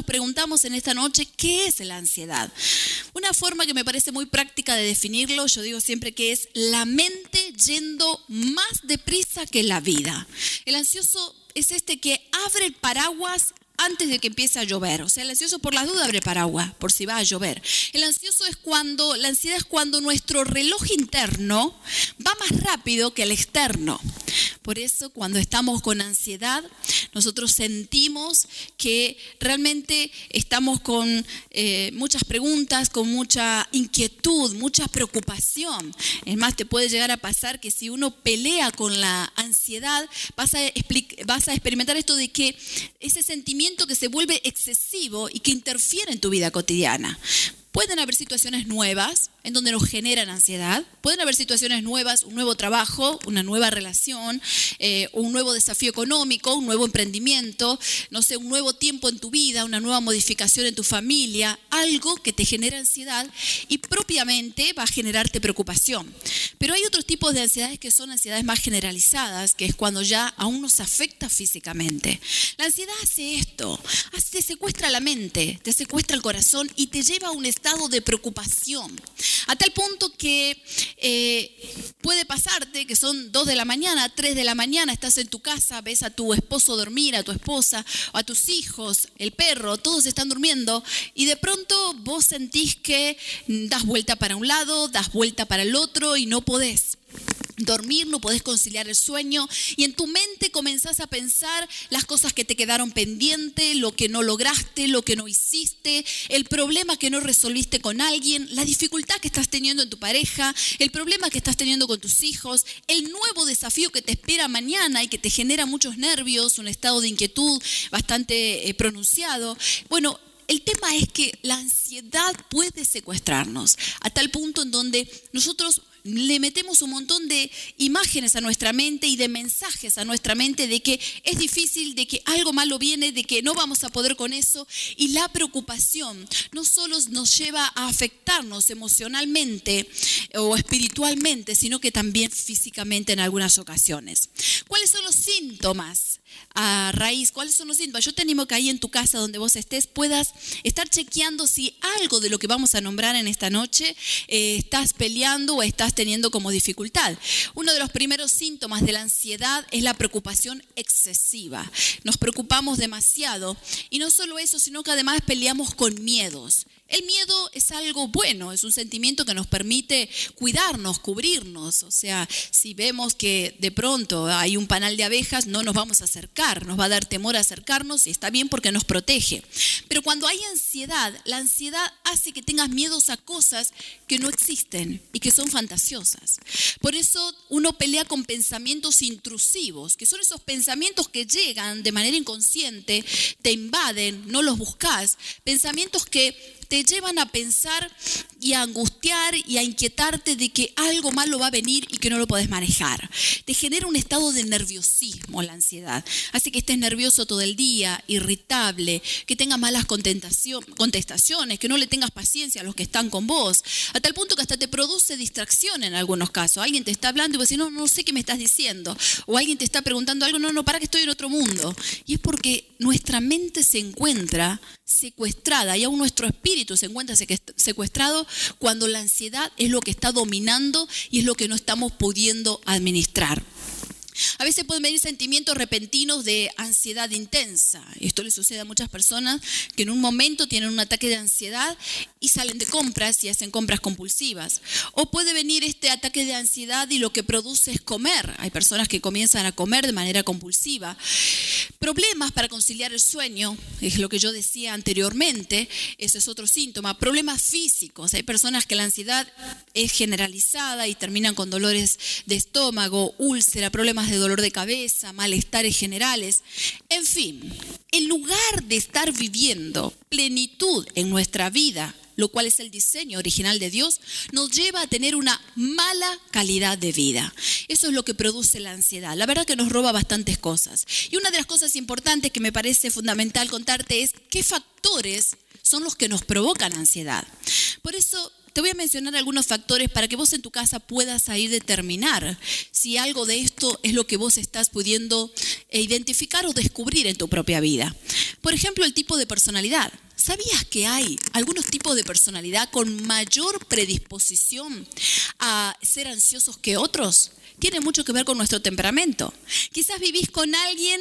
nos preguntamos en esta noche, ¿qué es la ansiedad? Una forma que me parece muy práctica de definirlo, yo digo siempre que es la mente yendo más deprisa que la vida. El ansioso es este que abre el paraguas antes de que empiece a llover. O sea, el ansioso por las dudas abre paraguas, por si va a llover. El ansioso es cuando, la ansiedad es cuando nuestro reloj interno va más rápido que el externo. Por eso cuando estamos con ansiedad, nosotros sentimos que realmente estamos con eh, muchas preguntas, con mucha inquietud, mucha preocupación. Es más, te puede llegar a pasar que si uno pelea con la ansiedad, vas a, vas a experimentar esto de que ese sentimiento que se vuelve excesivo y que interfiere en tu vida cotidiana. Pueden haber situaciones nuevas en donde nos generan ansiedad. Pueden haber situaciones nuevas, un nuevo trabajo, una nueva relación, eh, un nuevo desafío económico, un nuevo emprendimiento, no sé, un nuevo tiempo en tu vida, una nueva modificación en tu familia, algo que te genera ansiedad y propiamente va a generarte preocupación. Pero hay otros tipos de ansiedades que son ansiedades más generalizadas, que es cuando ya aún nos afecta físicamente. La ansiedad hace esto, te secuestra la mente, te secuestra el corazón y te lleva a un estado de preocupación. A tal punto que eh, puede pasarte que son dos de la mañana, tres de la mañana, estás en tu casa, ves a tu esposo dormir, a tu esposa, a tus hijos, el perro, todos están durmiendo y de pronto vos sentís que das vuelta para un lado, das vuelta para el otro y no podés dormir, no podés conciliar el sueño y en tu mente comenzás a pensar las cosas que te quedaron pendientes, lo que no lograste, lo que no hiciste, el problema que no resolviste con alguien, la dificultad que estás teniendo en tu pareja, el problema que estás teniendo con tus hijos, el nuevo desafío que te espera mañana y que te genera muchos nervios, un estado de inquietud bastante eh, pronunciado. Bueno, el tema es que la ansiedad puede secuestrarnos a tal punto en donde nosotros le metemos un montón de imágenes a nuestra mente y de mensajes a nuestra mente de que es difícil, de que algo malo viene, de que no vamos a poder con eso. Y la preocupación no solo nos lleva a afectarnos emocionalmente o espiritualmente, sino que también físicamente en algunas ocasiones. ¿Cuáles son los síntomas? a raíz, cuáles son los síntomas. Yo te animo que ahí en tu casa donde vos estés puedas estar chequeando si algo de lo que vamos a nombrar en esta noche eh, estás peleando o estás teniendo como dificultad. Uno de los primeros síntomas de la ansiedad es la preocupación excesiva. Nos preocupamos demasiado y no solo eso, sino que además peleamos con miedos. El miedo es algo bueno, es un sentimiento que nos permite cuidarnos, cubrirnos. O sea, si vemos que de pronto hay un panal de abejas, no nos vamos a acercar, nos va a dar temor a acercarnos y está bien porque nos protege. Pero cuando hay ansiedad, la ansiedad hace que tengas miedos a cosas que no existen y que son fantasiosas. Por eso uno pelea con pensamientos intrusivos, que son esos pensamientos que llegan de manera inconsciente, te invaden, no los buscas, pensamientos que te llevan a pensar y a angustiar y a inquietarte de que algo malo va a venir y que no lo puedes manejar. Te genera un estado de nerviosismo la ansiedad. Hace que estés nervioso todo el día, irritable, que tengas malas contestaciones, que no le tengas paciencia a los que están con vos, a tal punto que hasta te produce distracción en algunos casos. Alguien te está hablando y vos decís, no, no sé qué me estás diciendo. O alguien te está preguntando algo, no, no, para que estoy en otro mundo. Y es porque nuestra mente se encuentra secuestrada y aún nuestro espíritu se encuentra secuestrado cuando la ansiedad es lo que está dominando y es lo que no estamos pudiendo administrar. A veces pueden venir sentimientos repentinos de ansiedad intensa. Esto le sucede a muchas personas que en un momento tienen un ataque de ansiedad y salen de compras y hacen compras compulsivas. O puede venir este ataque de ansiedad y lo que produce es comer. Hay personas que comienzan a comer de manera compulsiva. Problemas para conciliar el sueño, es lo que yo decía anteriormente, ese es otro síntoma. Problemas físicos. Hay personas que la ansiedad es generalizada y terminan con dolores de estómago, úlcera, problemas de dolor de cabeza, malestares generales. En fin, en lugar de estar viviendo plenitud en nuestra vida, lo cual es el diseño original de Dios, nos lleva a tener una mala calidad de vida. Eso es lo que produce la ansiedad. La verdad que nos roba bastantes cosas. Y una de las cosas importantes que me parece fundamental contarte es qué factores son los que nos provocan ansiedad. Por eso te voy a mencionar algunos factores para que vos en tu casa puedas ahí determinar si algo de esto es lo que vos estás pudiendo eh, identificar o descubrir en tu propia vida. Por ejemplo, el tipo de personalidad. ¿Sabías que hay algunos tipos de personalidad con mayor predisposición a ser ansiosos que otros? Tiene mucho que ver con nuestro temperamento. Quizás vivís con alguien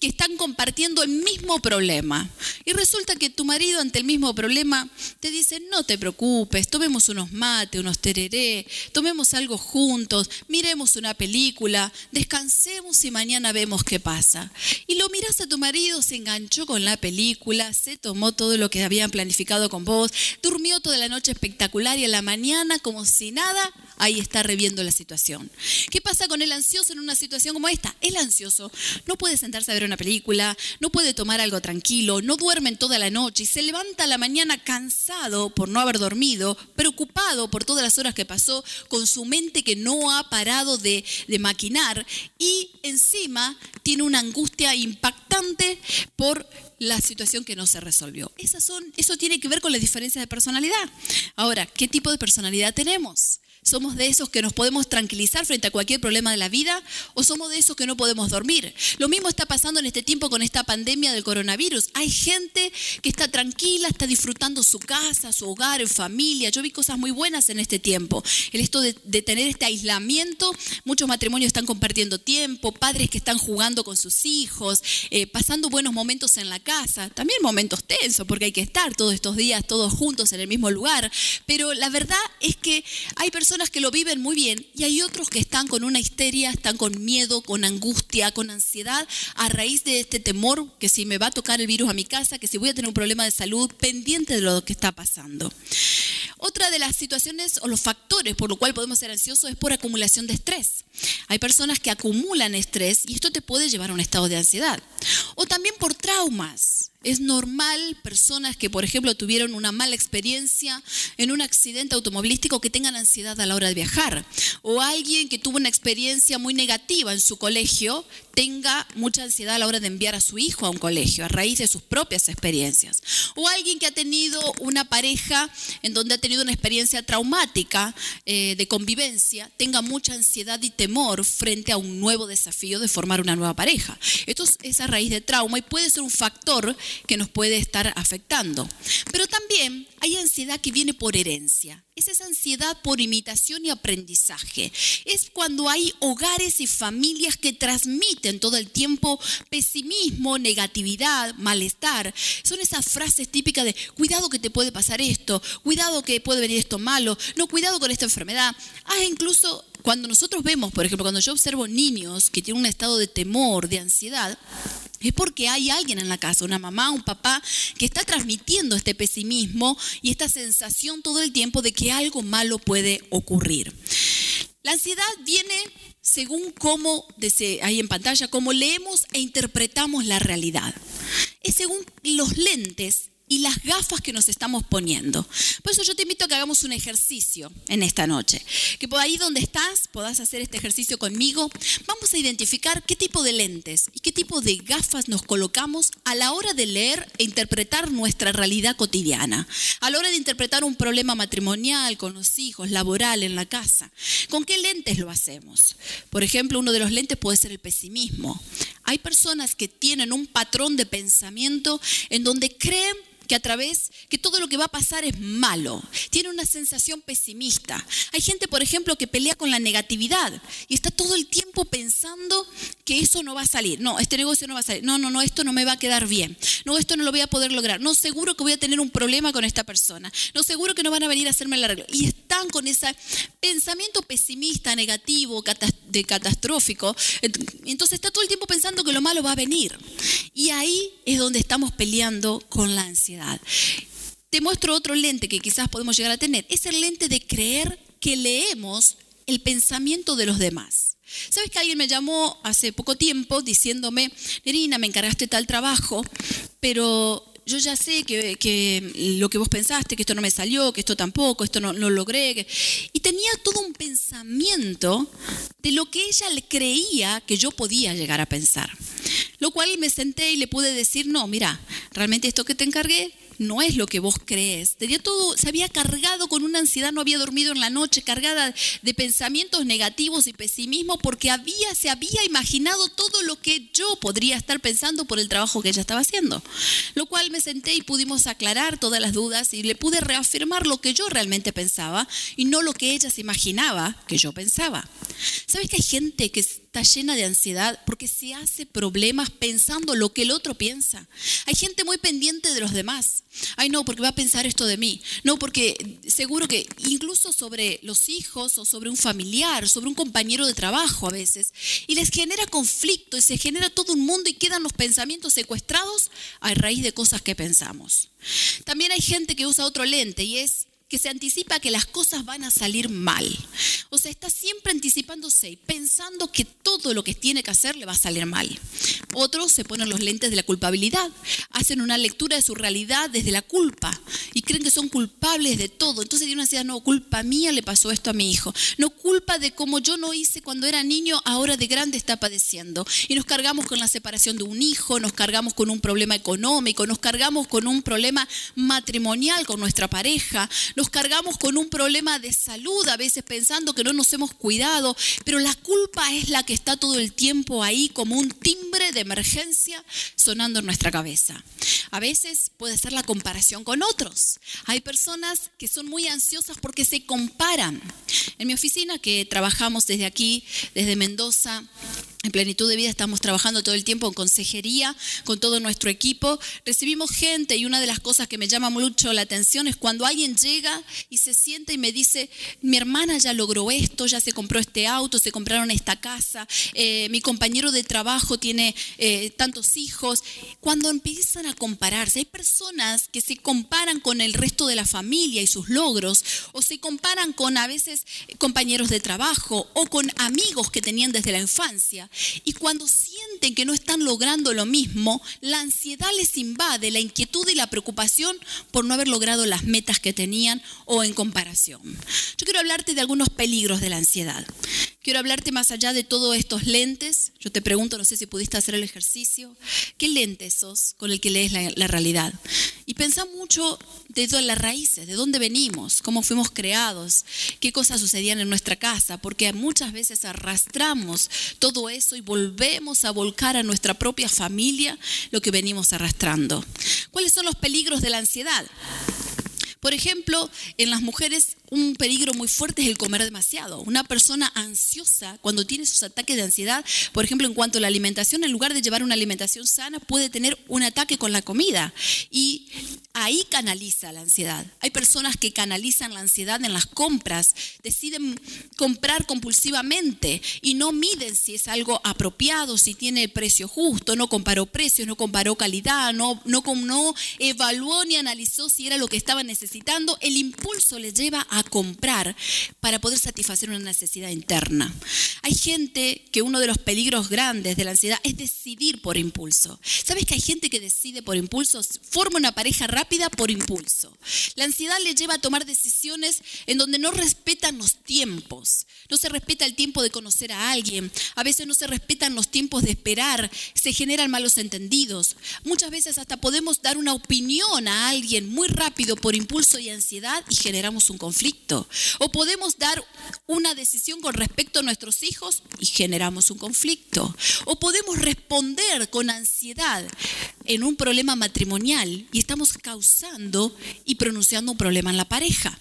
que están compartiendo el mismo problema. Y resulta que tu marido ante el mismo problema te dice, no te preocupes, tomemos unos mates, unos tereré, tomemos algo juntos, miremos una película, descansemos y mañana vemos qué pasa. Y lo miras a tu marido, se enganchó con la película, se tomó todo lo que habían planificado con vos, durmió toda la noche espectacular y a la mañana, como si nada, ahí está reviendo la situación. ¿Qué pasa con el ansioso en una situación como esta? El ansioso no puede sentarse a ver una película, no puede tomar algo tranquilo, no duerme toda la noche y se levanta a la mañana cansado por no haber dormido, preocupado por todas las horas que pasó, con su mente que no ha parado de, de maquinar y encima tiene una angustia impactante por la situación que no se resolvió. Esas son, eso tiene que ver con la diferencia de personalidad. Ahora, ¿qué tipo de personalidad tenemos? ¿Somos de esos que nos podemos tranquilizar frente a cualquier problema de la vida o somos de esos que no podemos dormir? Lo mismo está pasando en este tiempo con esta pandemia del coronavirus. Hay gente que está tranquila, está disfrutando su casa, su hogar, en familia. Yo vi cosas muy buenas en este tiempo. El esto de, tener este aislamiento, muchos matrimonios están compartiendo tiempo, padres que están jugando con sus hijos, eh, pasando buenos momentos en la casa, también momentos tensos porque hay que estar todos estos días todos juntos en el mismo lugar. Pero la verdad es que hay personas que lo viven muy bien y hay otros que están con una histeria, están con miedo, con angustia, con ansiedad a raíz de este temor que si me va a tocar el virus a mi casa, que si voy a tener un problema de salud, pendiente de lo que está pasando. Otra de las situaciones o los factores por lo cual podemos ser ansiosos es por acumulación de estrés. Hay personas que acumulan estrés y esto te puede llevar a un estado de ansiedad. O también por traumas. Es normal personas que, por ejemplo, tuvieron una mala experiencia en un accidente automovilístico que tengan ansiedad a la hora de viajar. O alguien que tuvo una experiencia muy negativa en su colegio tenga mucha ansiedad a la hora de enviar a su hijo a un colegio a raíz de sus propias experiencias. O alguien que ha tenido una pareja en donde ha tenido una experiencia traumática eh, de convivencia tenga mucha ansiedad y temor frente a un nuevo desafío de formar una nueva pareja. Esto es a raíz de trauma y puede ser un factor que nos puede estar afectando. Pero también hay ansiedad que viene por herencia. Es esa ansiedad por imitación y aprendizaje. Es cuando hay hogares y familias que transmiten todo el tiempo pesimismo, negatividad, malestar. Son esas frases típicas de cuidado que te puede pasar esto, cuidado que puede venir esto malo, no, cuidado con esta enfermedad. Ah, incluso cuando nosotros vemos, por ejemplo, cuando yo observo niños que tienen un estado de temor, de ansiedad, es porque hay alguien en la casa, una mamá, un papá, que está transmitiendo este pesimismo y esta sensación todo el tiempo de que algo malo puede ocurrir. La ansiedad viene según cómo, ahí en pantalla, cómo leemos e interpretamos la realidad. Es según los lentes y las gafas que nos estamos poniendo. Por eso yo te invito a que hagamos un ejercicio en esta noche. Que por ahí donde estás puedas hacer este ejercicio conmigo. Vamos a identificar qué tipo de lentes y qué tipo de gafas nos colocamos a la hora de leer e interpretar nuestra realidad cotidiana. A la hora de interpretar un problema matrimonial con los hijos, laboral, en la casa. ¿Con qué lentes lo hacemos? Por ejemplo, uno de los lentes puede ser el pesimismo. Hay personas que tienen un patrón de pensamiento en donde creen que a través, que todo lo que va a pasar es malo. Tiene una sensación pesimista. Hay gente, por ejemplo, que pelea con la negatividad y está todo el tiempo pensando que eso no va a salir. No, este negocio no va a salir. No, no, no, esto no me va a quedar bien. No, esto no lo voy a poder lograr. No, seguro que voy a tener un problema con esta persona. No, seguro que no van a venir a hacerme el arreglo. Y están con ese pensamiento pesimista, negativo, de catastrófico. Entonces está todo el tiempo pensando que lo malo va a venir. Y ahí es donde estamos peleando con la ansiedad. Te muestro otro lente que quizás podemos llegar a tener. Es el lente de creer que leemos el pensamiento de los demás. ¿Sabes que alguien me llamó hace poco tiempo diciéndome, Nerina, me encargaste tal trabajo, pero yo ya sé que, lo que vos pensaste, que esto no me salió, que esto tampoco, esto no, lo logré. Y tenía todo un pensamiento de lo que ella le creía que yo podía llegar a pensar. Lo cual me senté y le pude decir, no, mira, realmente esto que te encargué no es lo que vos crees. Tenía todo, se había cargado con una ansiedad, no había dormido en la noche, cargada de pensamientos negativos y pesimismo porque había, se había imaginado todo lo que yo podría estar pensando por el trabajo que ella estaba haciendo. Lo cual me senté y pudimos aclarar todas las dudas y le pude reafirmar lo que yo realmente pensaba y no lo que ella se imaginaba que yo pensaba. ¿Sabes que hay gente que está llena de ansiedad porque se hace problemas pensando lo que el otro piensa? Hay gente muy pendiente de los demás. Ay, no, porque va a pensar esto de mí. No, porque seguro que incluso sobre los hijos o sobre un familiar, sobre un compañero de trabajo a veces, y les genera conflicto y se genera todo un mundo y quedan los pensamientos secuestrados a raíz de cosas que pensamos. También hay gente que usa otro lente y es que se anticipa que las cosas van a salir mal. O sea, está siempre anticipándose y pensando que todo lo que tiene que hacer le va a salir mal. Otros se ponen los lentes de la culpabilidad, hacen una lectura de su realidad desde la culpa y creen que son culpables de todo. Entonces tienen una ansiedad, no, culpa mía le pasó esto a mi hijo. No culpa de cómo yo no hice cuando era niño, ahora de grande está padeciendo. Y nos cargamos con la separación de un hijo, nos cargamos con un problema económico, nos cargamos con un problema matrimonial con nuestra pareja, nos cargamos con un problema de salud, a veces pensando que no nos hemos cuidado, pero la culpa es la que está todo el tiempo ahí como un timbre de emergencia sonando en nuestra cabeza. A veces puede ser la comparación con otros. Hay personas que son muy ansiosas porque se comparan. En mi oficina, que trabajamos desde aquí, desde Mendoza, en plenitud de vida estamos trabajando todo el tiempo en consejería con todo nuestro equipo. Recibimos gente y una de las cosas que me llama mucho la atención es cuando alguien llega y se siente y me dice, mi hermana ya logró esto, ya se compró este auto, se compraron esta casa, eh, mi compañero de trabajo tiene eh, tantos hijos. Cuando empiezan a compararse, hay personas que se comparan con el resto de la familia y sus logros, o se comparan con a veces compañeros de trabajo o con amigos que tenían desde la infancia. Y cuando sienten que no están logrando lo mismo, la ansiedad les invade, la inquietud y la preocupación por no haber logrado las metas que tenían o en comparación. Yo quiero hablarte de algunos peligros de la ansiedad. Quiero hablarte más allá de todos estos lentes. Yo te pregunto, no sé si pudiste hacer el ejercicio. ¿Qué lentes sos con el que lees la, realidad? Y pensá mucho de todas las raíces, de dónde venimos, cómo fuimos creados, qué cosas sucedían en nuestra casa, porque muchas veces arrastramos todo eso y volvemos a volcar a nuestra propia familia lo que venimos arrastrando. ¿Cuáles son los peligros de la ansiedad? Por ejemplo, en las mujeres un peligro muy fuerte es el comer demasiado. Una persona ansiosa, cuando tiene sus ataques de ansiedad, por ejemplo, en cuanto a la alimentación, en lugar de llevar una alimentación sana, puede tener un ataque con la comida. Y ahí canaliza la ansiedad. Hay personas que canalizan la ansiedad en las compras, deciden comprar compulsivamente y no miden si es algo apropiado, si tiene el precio justo, no comparó precios, no comparó calidad, no, no, no evaluó ni analizó si era lo que estaba necesitando el impulso le lleva a comprar para poder satisfacer una necesidad interna. Hay gente que uno de los peligros grandes de la ansiedad es decidir por impulso. ¿Sabes que hay gente que decide por impulso? Forma una pareja rápida por impulso. La ansiedad le lleva a tomar decisiones en donde no respetan los tiempos. No se respeta el tiempo de conocer a alguien. A veces no se respetan los tiempos de esperar. Se generan malos entendidos. Muchas veces hasta podemos dar una opinión a alguien muy rápido por impulso y ansiedad y generamos un conflicto. O podemos dar una decisión con respecto a nuestros hijos y generamos un conflicto. O podemos responder con ansiedad en un problema matrimonial y estamos causando y pronunciando un problema en la pareja.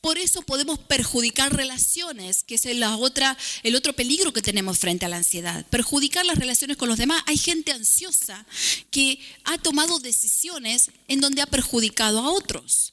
Por eso podemos perjudicar relaciones, que es el otro peligro que tenemos frente a la ansiedad. Perjudicar las relaciones con los demás. Hay gente ansiosa que ha tomado decisiones en donde ha perjudicado a otros.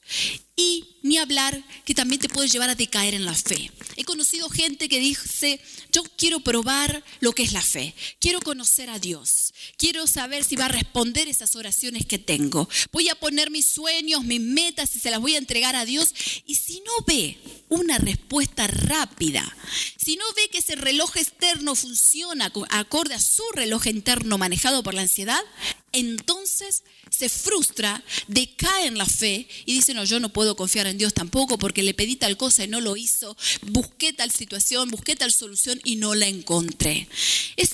Y ni hablar que también te puede llevar a decaer en la fe. He conocido gente que dice, yo quiero probar lo que es la fe, quiero conocer a Dios, quiero saber si va a responder esas oraciones que tengo, voy a poner mis sueños, mis metas y se las voy a entregar a Dios. Y si no ve una respuesta rápida, si no ve que ese reloj externo funciona acorde a su reloj interno manejado por la ansiedad, entonces se frustra, decae en la fe y dice, no, yo no puedo confiar en Dios tampoco porque le pedí tal cosa y no lo hizo, busqué tal situación, busqué tal solución y no la encontré. Es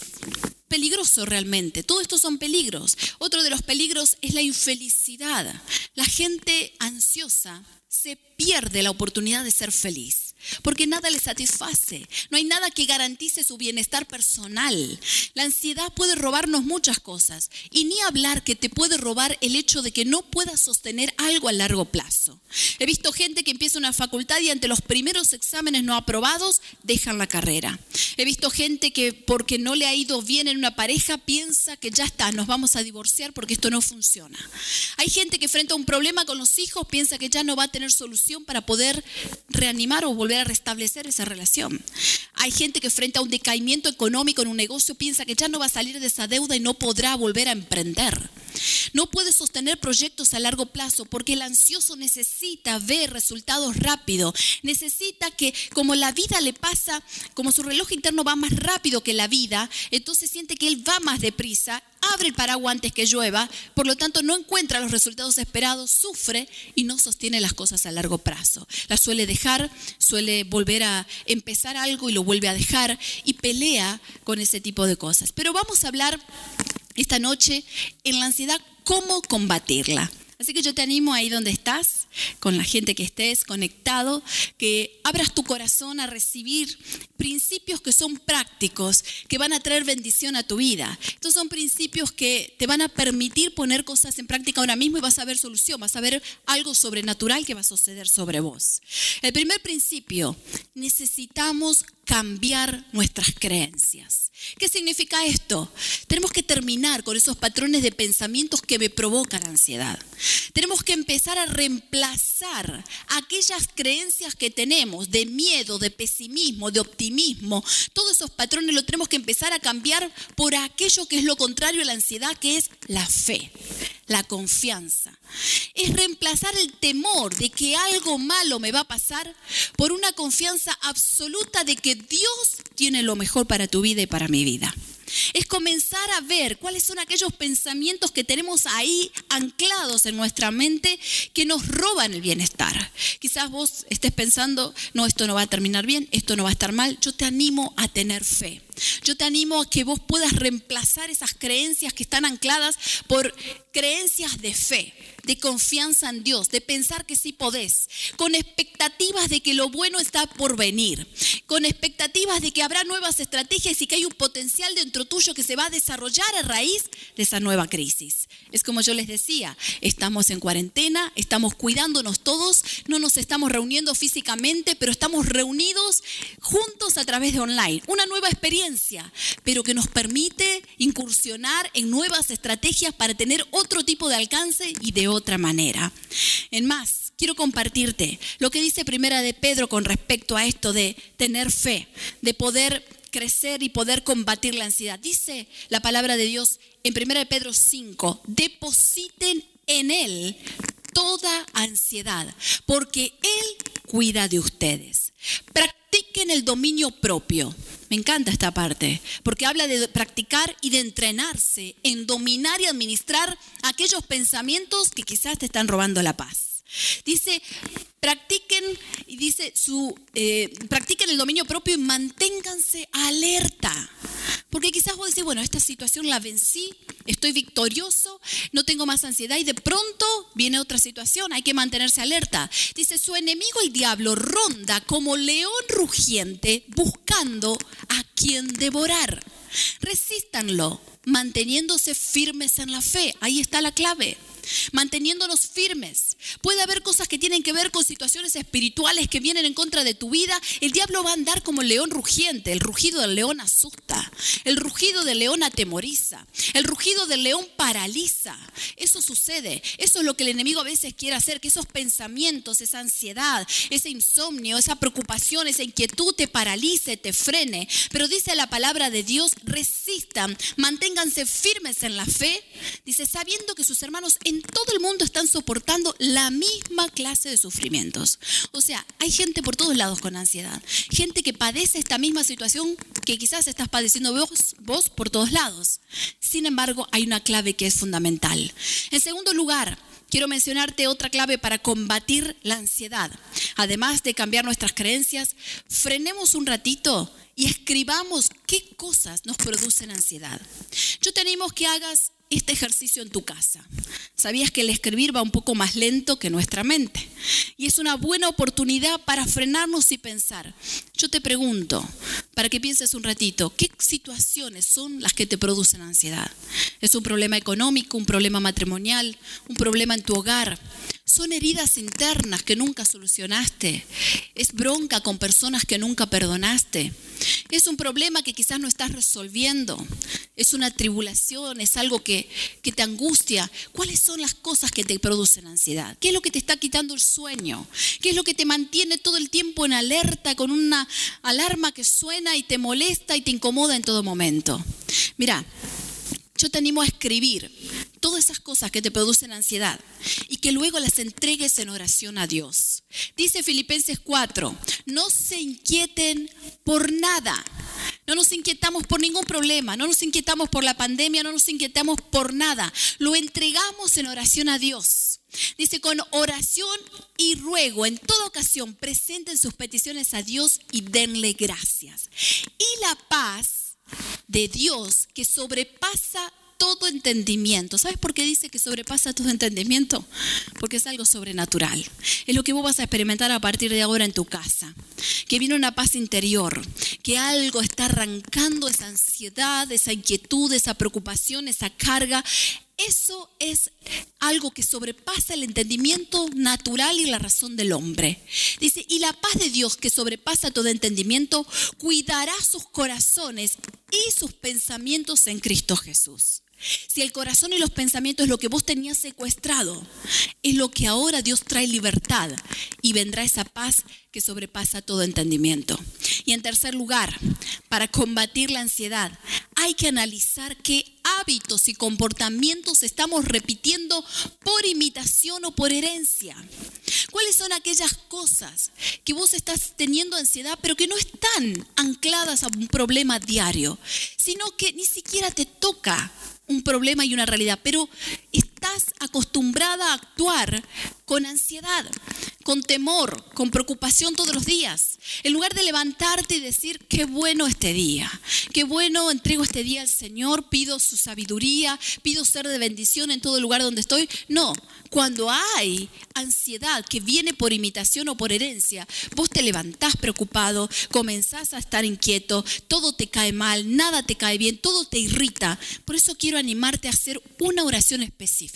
peligroso realmente. Todo esto son peligros. Otro de los peligros es la infelicidad. La gente ansiosa se pierde la oportunidad de ser feliz, porque nada le satisface, no hay nada que garantice su bienestar personal. La ansiedad puede robarnos muchas cosas y ni hablar que te puede robar el hecho de que no puedas sostener algo a largo plazo. He visto gente que empieza una facultad y ante los primeros exámenes no aprobados dejan la carrera. He visto gente que porque no le ha ido bien en una pareja piensa que ya está, nos vamos a divorciar porque esto no funciona. Hay gente que frente a un problema con los hijos piensa que ya no va a tener solución para poder reanimar o volver restablecer esa relación. Hay gente que frente a un decaimiento económico en un negocio piensa que ya no va a salir de esa deuda y no podrá volver a emprender. No puede sostener proyectos a largo plazo porque el ansioso necesita ver resultados rápidos. Necesita que como la vida le pasa, como su reloj interno va más rápido que la vida, entonces siente que él va más deprisa, abre el paraguas antes que llueva, por lo tanto no encuentra los resultados esperados, sufre y no sostiene las cosas a largo plazo. Las suele dejar, suele volver a empezar algo y lo vuelve a dejar y pelea con ese tipo de cosas. Pero vamos a hablar esta noche en la ansiedad, cómo combatirla. Así que yo te animo ahí donde estás, con la gente que estés conectado, que abras tu corazón a recibir principios que son prácticos, que van a traer bendición a tu vida. Estos son principios que te van a permitir poner cosas en práctica ahora mismo y vas a ver solución, vas a ver algo sobrenatural que va a suceder sobre vos. El primer principio, necesitamos cambiar nuestras creencias. ¿Qué significa esto? Tenemos que terminar con esos patrones de pensamientos que me provocan ansiedad. Tenemos que empezar a reemplazar aquellas creencias que tenemos de miedo, de pesimismo, de optimismo. Todos esos patrones los tenemos que empezar a cambiar por aquello que es lo contrario a la ansiedad, que es la fe la confianza. Es reemplazar el temor de que algo malo me va a pasar por una confianza absoluta de que Dios tiene lo mejor para tu vida y para mi vida. Es comenzar a ver cuáles son aquellos pensamientos que tenemos ahí anclados en nuestra mente que nos roban el bienestar. Quizás vos estés pensando, no, esto no va a terminar bien, esto no va a estar mal. Yo te animo a tener fe. Yo te animo a que vos puedas reemplazar esas creencias que están ancladas por creencias de fe, de confianza en Dios, de pensar que sí podés, con expectativas de que lo bueno está por venir, con expectativas de que habrá nuevas estrategias y que hay un potencial dentro tuyo que se va a desarrollar a raíz de esa nueva crisis. Es como yo les decía, estamos en cuarentena, estamos cuidándonos todos, no nos estamos reuniendo físicamente, pero estamos reunidos juntos a través de online. Una nueva experiencia, pero que nos permite incursionar en nuevas estrategias para tener otro tipo de alcance y de otra manera. En más, quiero compartirte lo que dice Primera de Pedro con respecto a esto de tener fe, de poder crecer y poder combatir la ansiedad. Dice la palabra de Dios en 1 Pedro 5, depositen en Él toda ansiedad, porque Él cuida de ustedes. Practiquen el dominio propio. Me encanta esta parte, porque habla de practicar y de entrenarse en dominar y administrar aquellos pensamientos que quizás te están robando la paz. Dice, practiquen, y dice, su, eh, practiquen el dominio propio y manténganse alerta. Porque quizás vos decís, bueno, esta situación la vencí, estoy victorioso, no tengo más ansiedad y de pronto viene otra situación, hay que mantenerse alerta. Dice, su enemigo el diablo ronda como león rugiente buscando a quien devorar. Resístanlo, manteniéndose firmes en la fe. Ahí está la clave manteniéndonos firmes. Puede haber cosas que tienen que ver con situaciones espirituales que vienen en contra de tu vida. El diablo va a andar como león rugiente. El rugido del león asusta. El rugido del león atemoriza. El rugido del león paraliza. Eso sucede. Eso es lo que el enemigo a veces quiere hacer, que esos pensamientos, esa ansiedad, ese insomnio, esa preocupación, esa inquietud te paralice, te frene. Pero dice la palabra de Dios, resistan, manténganse firmes en la fe. Dice, sabiendo que sus hermanos en todo el mundo están soportando la misma clase de sufrimientos. O sea, hay gente por todos lados con ansiedad. Gente que padece esta misma situación que quizás estás padeciendo vos, vos por todos lados. Sin embargo, hay una clave que es fundamental. En segundo lugar, quiero mencionarte otra clave para combatir la ansiedad. Además de cambiar nuestras creencias, frenemos un ratito y escribamos qué cosas nos producen ansiedad. Yo tenemos que hagas este ejercicio en tu casa. Sabías que el escribir va un poco más lento que nuestra mente. Y es una buena oportunidad para frenarnos y pensar. Yo te pregunto, para que pienses un ratito, ¿qué situaciones son las que te producen ansiedad? ¿Es un problema económico, un problema matrimonial, un problema en tu hogar? Son heridas internas que nunca solucionaste. Es bronca con personas que nunca perdonaste. Es un problema que quizás no estás resolviendo. Es una tribulación, es algo que, que te angustia. ¿Cuáles son las cosas que te producen ansiedad? ¿Qué es lo que te está quitando el sueño? ¿Qué es lo que te mantiene todo el tiempo en alerta con una alarma que suena y te molesta y te incomoda en todo momento? Mira, yo te animo a escribir todas esas cosas que te producen ansiedad que luego las entregues en oración a Dios. Dice Filipenses 4, no se inquieten por nada. No nos inquietamos por ningún problema, no nos inquietamos por la pandemia, no nos inquietamos por nada. Lo entregamos en oración a Dios. Dice, con oración y ruego, en toda ocasión, presenten sus peticiones a Dios y denle gracias. Y la paz de Dios que sobrepasa todo entendimiento. ¿Sabes por qué dice que sobrepasa todo entendimiento? Porque es algo sobrenatural. Es lo que vos vas a experimentar a partir de ahora en tu casa. Que viene una paz interior, que algo está arrancando esa ansiedad, esa inquietud, esa preocupación, esa carga. Eso es algo que sobrepasa el entendimiento natural y la razón del hombre. Dice, y la paz de Dios que sobrepasa todo entendimiento, cuidará sus corazones y sus pensamientos en Cristo Jesús. Si el corazón y los pensamientos es lo que vos tenías secuestrado, es lo que ahora Dios trae libertad y vendrá esa paz que sobrepasa todo entendimiento. Y en tercer lugar, para combatir la ansiedad, hay que analizar qué hábitos y comportamientos estamos repitiendo por imitación o por herencia. ¿Cuáles son aquellas cosas que vos estás teniendo ansiedad, pero que no están ancladas a un problema diario, sino que ni siquiera te toca un problema y una realidad, pero estás acostumbrada a actuar con ansiedad, con temor, con preocupación todos los días. En lugar de levantarte y decir, qué bueno este día, qué bueno entrego este día al Señor, pido su sabiduría, pido ser de bendición en todo lugar donde estoy. No, cuando hay ansiedad que viene por imitación o por herencia, vos te levantás preocupado, comenzás a estar inquieto, todo te cae mal, nada te cae bien, todo te irrita. Por eso quiero animarte a hacer una oración específica.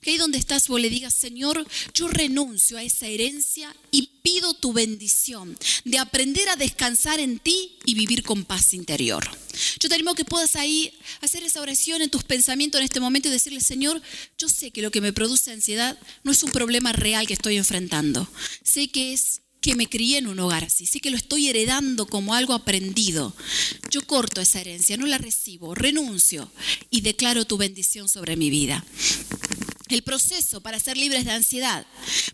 Que ahí donde estás vos le digas, Señor, yo renuncio a esa herencia y pido tu bendición de aprender a descansar en ti y vivir con paz interior. Yo te animo que puedas ahí hacer esa oración en tus pensamientos en este momento y decirle, Señor, yo sé que lo que me produce ansiedad no es un problema real que estoy enfrentando. Sé que es que me crié en un hogar así, sé que lo estoy heredando como algo aprendido. Yo corto esa herencia, no la recibo, renuncio y declaro tu bendición sobre mi vida el proceso para ser libres de ansiedad.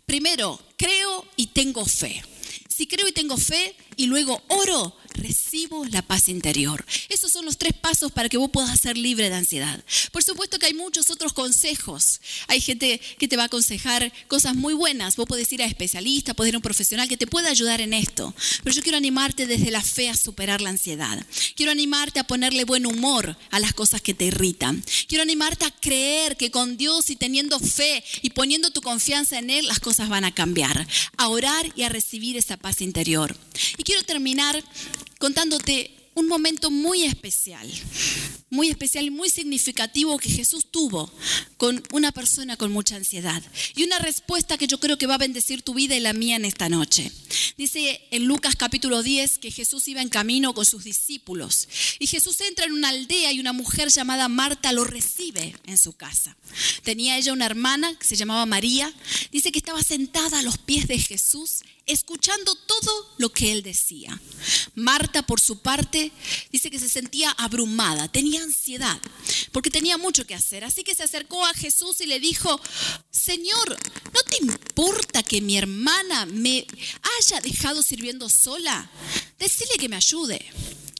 Primero, creo y tengo fe. Si creo y tengo fe y luego oro, recibo la paz interior. Esos son los tres pasos para que vos puedas ser libre de ansiedad. Por supuesto que hay muchos otros consejos. Hay gente que te va a aconsejar cosas muy buenas. Vos podés ir a especialista, podés ir a un profesional que te pueda ayudar en esto. Pero yo quiero animarte desde la fe a superar la ansiedad. Quiero animarte a ponerle buen humor a las cosas que te irritan. Quiero animarte a creer que con Dios y teniendo fe y poniendo tu confianza en Él, las cosas van a cambiar. A orar y a recibir esa paz interior. Y quiero terminar contándote un momento muy especial, muy especial y muy significativo que Jesús tuvo con una persona con mucha ansiedad. Y una respuesta que yo creo que va a bendecir tu vida y la mía en esta noche. Dice en Lucas capítulo 10 que Jesús iba en camino con sus discípulos. Y Jesús entra en una aldea y una mujer llamada Marta lo recibe en su casa. Tenía ella una hermana que se llamaba María. Dice que estaba sentada a los pies de Jesús escuchando todo lo que él decía. Marta, por su parte, dice que se sentía abrumada, tenía ansiedad, porque tenía mucho que hacer. Así que se acercó a Jesús y le dijo, Señor, ¿no te importa que mi hermana me haya dejado sirviendo sola? Decile que me ayude.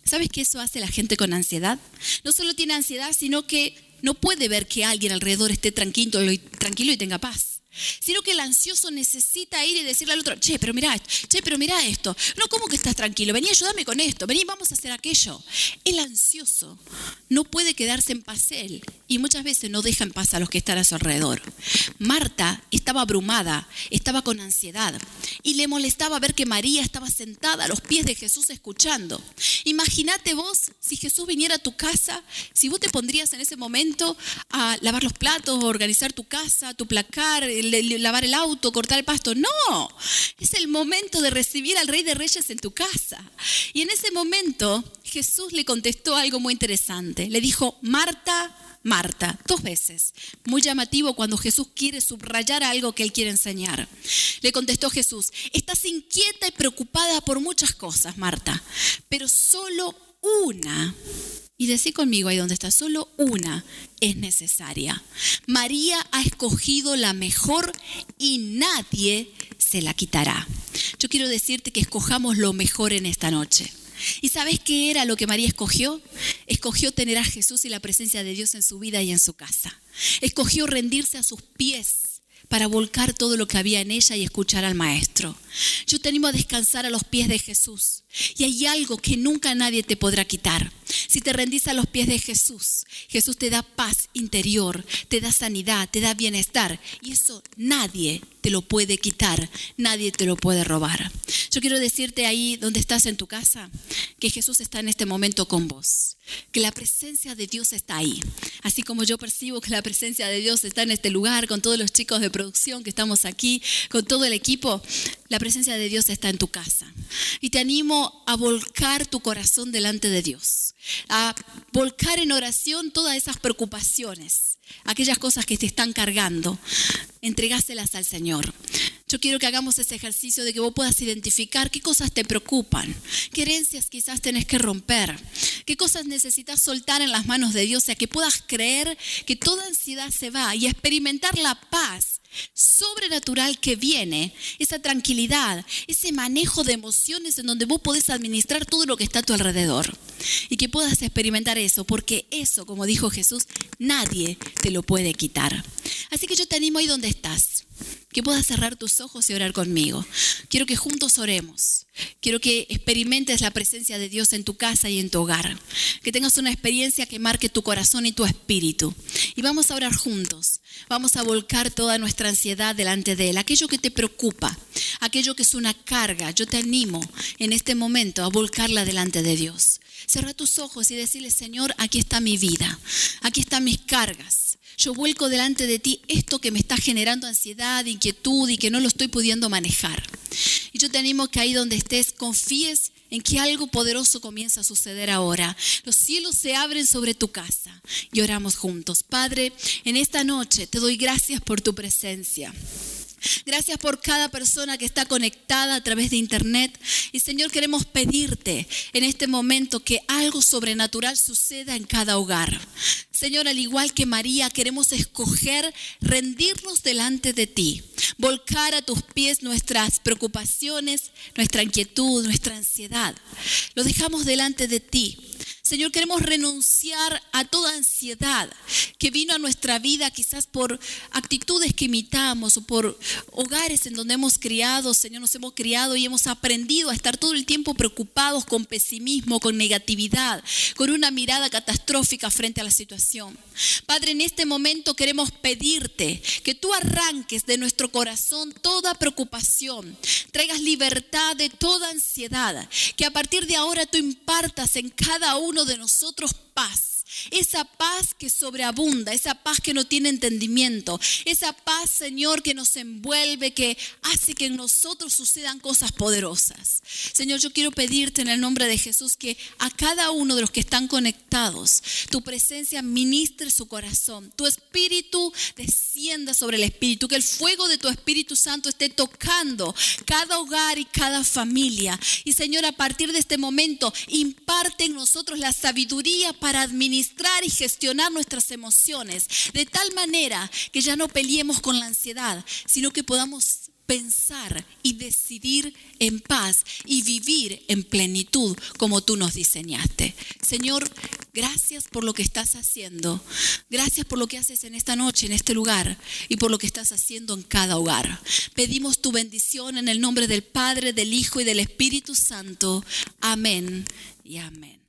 ¿Sabes qué eso hace la gente con ansiedad? No solo tiene ansiedad, sino que no puede ver que alguien alrededor esté tranquilo y, tranquilo y tenga paz. Sino que el ansioso necesita ir y decirle al otro, che, pero mira esto, che, pero mira esto. No, ¿cómo que estás tranquilo? Vení, ayúdame con esto, vení, vamos a hacer aquello. El ansioso no puede quedarse en paz él y muchas veces no deja en paz a los que están a su alrededor. Marta estaba abrumada, estaba con ansiedad y le molestaba ver que María estaba sentada a los pies de Jesús escuchando. Imagínate vos si Jesús viniera a tu casa, si vos te pondrías en ese momento a lavar los platos, organizar tu casa, tu placar, lavar el auto, cortar el pasto. No, es el momento de recibir al Rey de Reyes en tu casa. Y en ese momento Jesús le contestó algo muy interesante. Le dijo, Marta, Marta, dos veces. Muy llamativo cuando Jesús quiere subrayar algo que él quiere enseñar. Le contestó Jesús, estás inquieta y preocupada por muchas cosas, Marta, pero solo una y decí conmigo ahí donde está, solo una es necesaria. María ha escogido la mejor y nadie se la quitará. Yo quiero decirte que escojamos lo mejor en esta noche. ¿Y sabes qué era lo que María escogió? Escogió tener a Jesús y la presencia de Dios en su vida y en su casa. Escogió rendirse a sus pies para volcar todo lo que había en ella y escuchar al Maestro. Yo te animo a descansar a los pies de Jesús. Y hay algo que nunca nadie te podrá quitar. Si te rendís a los pies de Jesús, Jesús te da paz interior, te da sanidad, te da bienestar. Y eso nadie te lo puede quitar, nadie te lo puede robar. Yo quiero decirte ahí donde estás en tu casa, que Jesús está en este momento con vos, que la presencia de Dios está ahí. Así como yo percibo que la presencia de Dios está en este lugar, con todos los chicos de producción que estamos aquí, con todo el equipo, la presencia de Dios está en tu casa. Y te animo a volcar tu corazón delante de Dios, a volcar en oración todas esas preocupaciones, aquellas cosas que te están cargando, entregáselas al Señor. Yo quiero que hagamos ese ejercicio de que vos puedas identificar qué cosas te preocupan, qué herencias quizás tenés que romper, qué cosas necesitas soltar en las manos de Dios, o sea, que puedas creer que toda ansiedad se va y experimentar la paz sobrenatural que viene, esa tranquilidad, ese manejo de emociones en donde vos podés administrar todo lo que está a tu alrededor. Y que puedas experimentar eso, porque eso, como dijo Jesús, nadie te lo puede quitar. Así que yo te animo ahí donde estás que puedas cerrar tus ojos y orar conmigo. Quiero que juntos oremos. Quiero que experimentes la presencia de Dios en tu casa y en tu hogar. Que tengas una experiencia que marque tu corazón y tu espíritu. Y vamos a orar juntos. Vamos a volcar toda nuestra ansiedad delante de Él. Aquello que te preocupa, aquello que es una carga. Yo te animo en este momento a volcarla delante de Dios. Cerra tus ojos y decirle, Señor, aquí está mi vida. Aquí están mis cargas yo vuelco delante de ti esto que me está generando ansiedad, inquietud y que no lo estoy pudiendo manejar. Y yo te animo que ahí donde estés confíes en que algo poderoso comienza a suceder ahora. Los cielos se abren sobre tu casa y oramos juntos. Padre, en esta noche te doy gracias por tu presencia. Gracias por cada persona que está conectada a través de internet. Y Señor, queremos pedirte en este momento que algo sobrenatural suceda en cada hogar. Señor, al igual que María, queremos escoger rendirnos delante de ti, volcar a tus pies nuestras preocupaciones, nuestra inquietud, nuestra ansiedad. Lo dejamos delante de ti Señor, queremos renunciar a toda ansiedad que vino a nuestra vida quizás por actitudes que imitamos o por hogares en donde hemos criado, Señor, nos hemos criado y hemos aprendido a estar todo el tiempo preocupados con pesimismo, con negatividad, con una mirada catastrófica frente a la situación. Padre, en este momento queremos pedirte que tú arranques de nuestro corazón toda preocupación, traigas libertad de toda ansiedad, que a partir de ahora tú impartas en cada uno de nosotros paz esa paz que sobreabunda, esa paz que no tiene entendimiento, esa paz, Señor, que nos envuelve, que hace que en nosotros sucedan cosas poderosas. Señor, yo quiero pedirte en el nombre de Jesús que a cada uno de los que están conectados, tu presencia ministre su corazón, tu espíritu descienda sobre el espíritu, que el fuego de tu Espíritu Santo esté tocando cada hogar y cada familia. Y Señor, a partir de este momento, imparte en nosotros la sabiduría para administrar y gestionar nuestras emociones de tal manera que ya no peleemos con la ansiedad, sino que podamos pensar y decidir en paz y vivir en plenitud como tú nos diseñaste. Señor, Gracias por lo que estás haciendo. Gracias por lo que haces en esta noche, en este lugar, y por lo que estás haciendo en cada hogar. Pedimos tu bendición en el nombre del Padre, del Hijo y del Espíritu Santo. Amén y amén.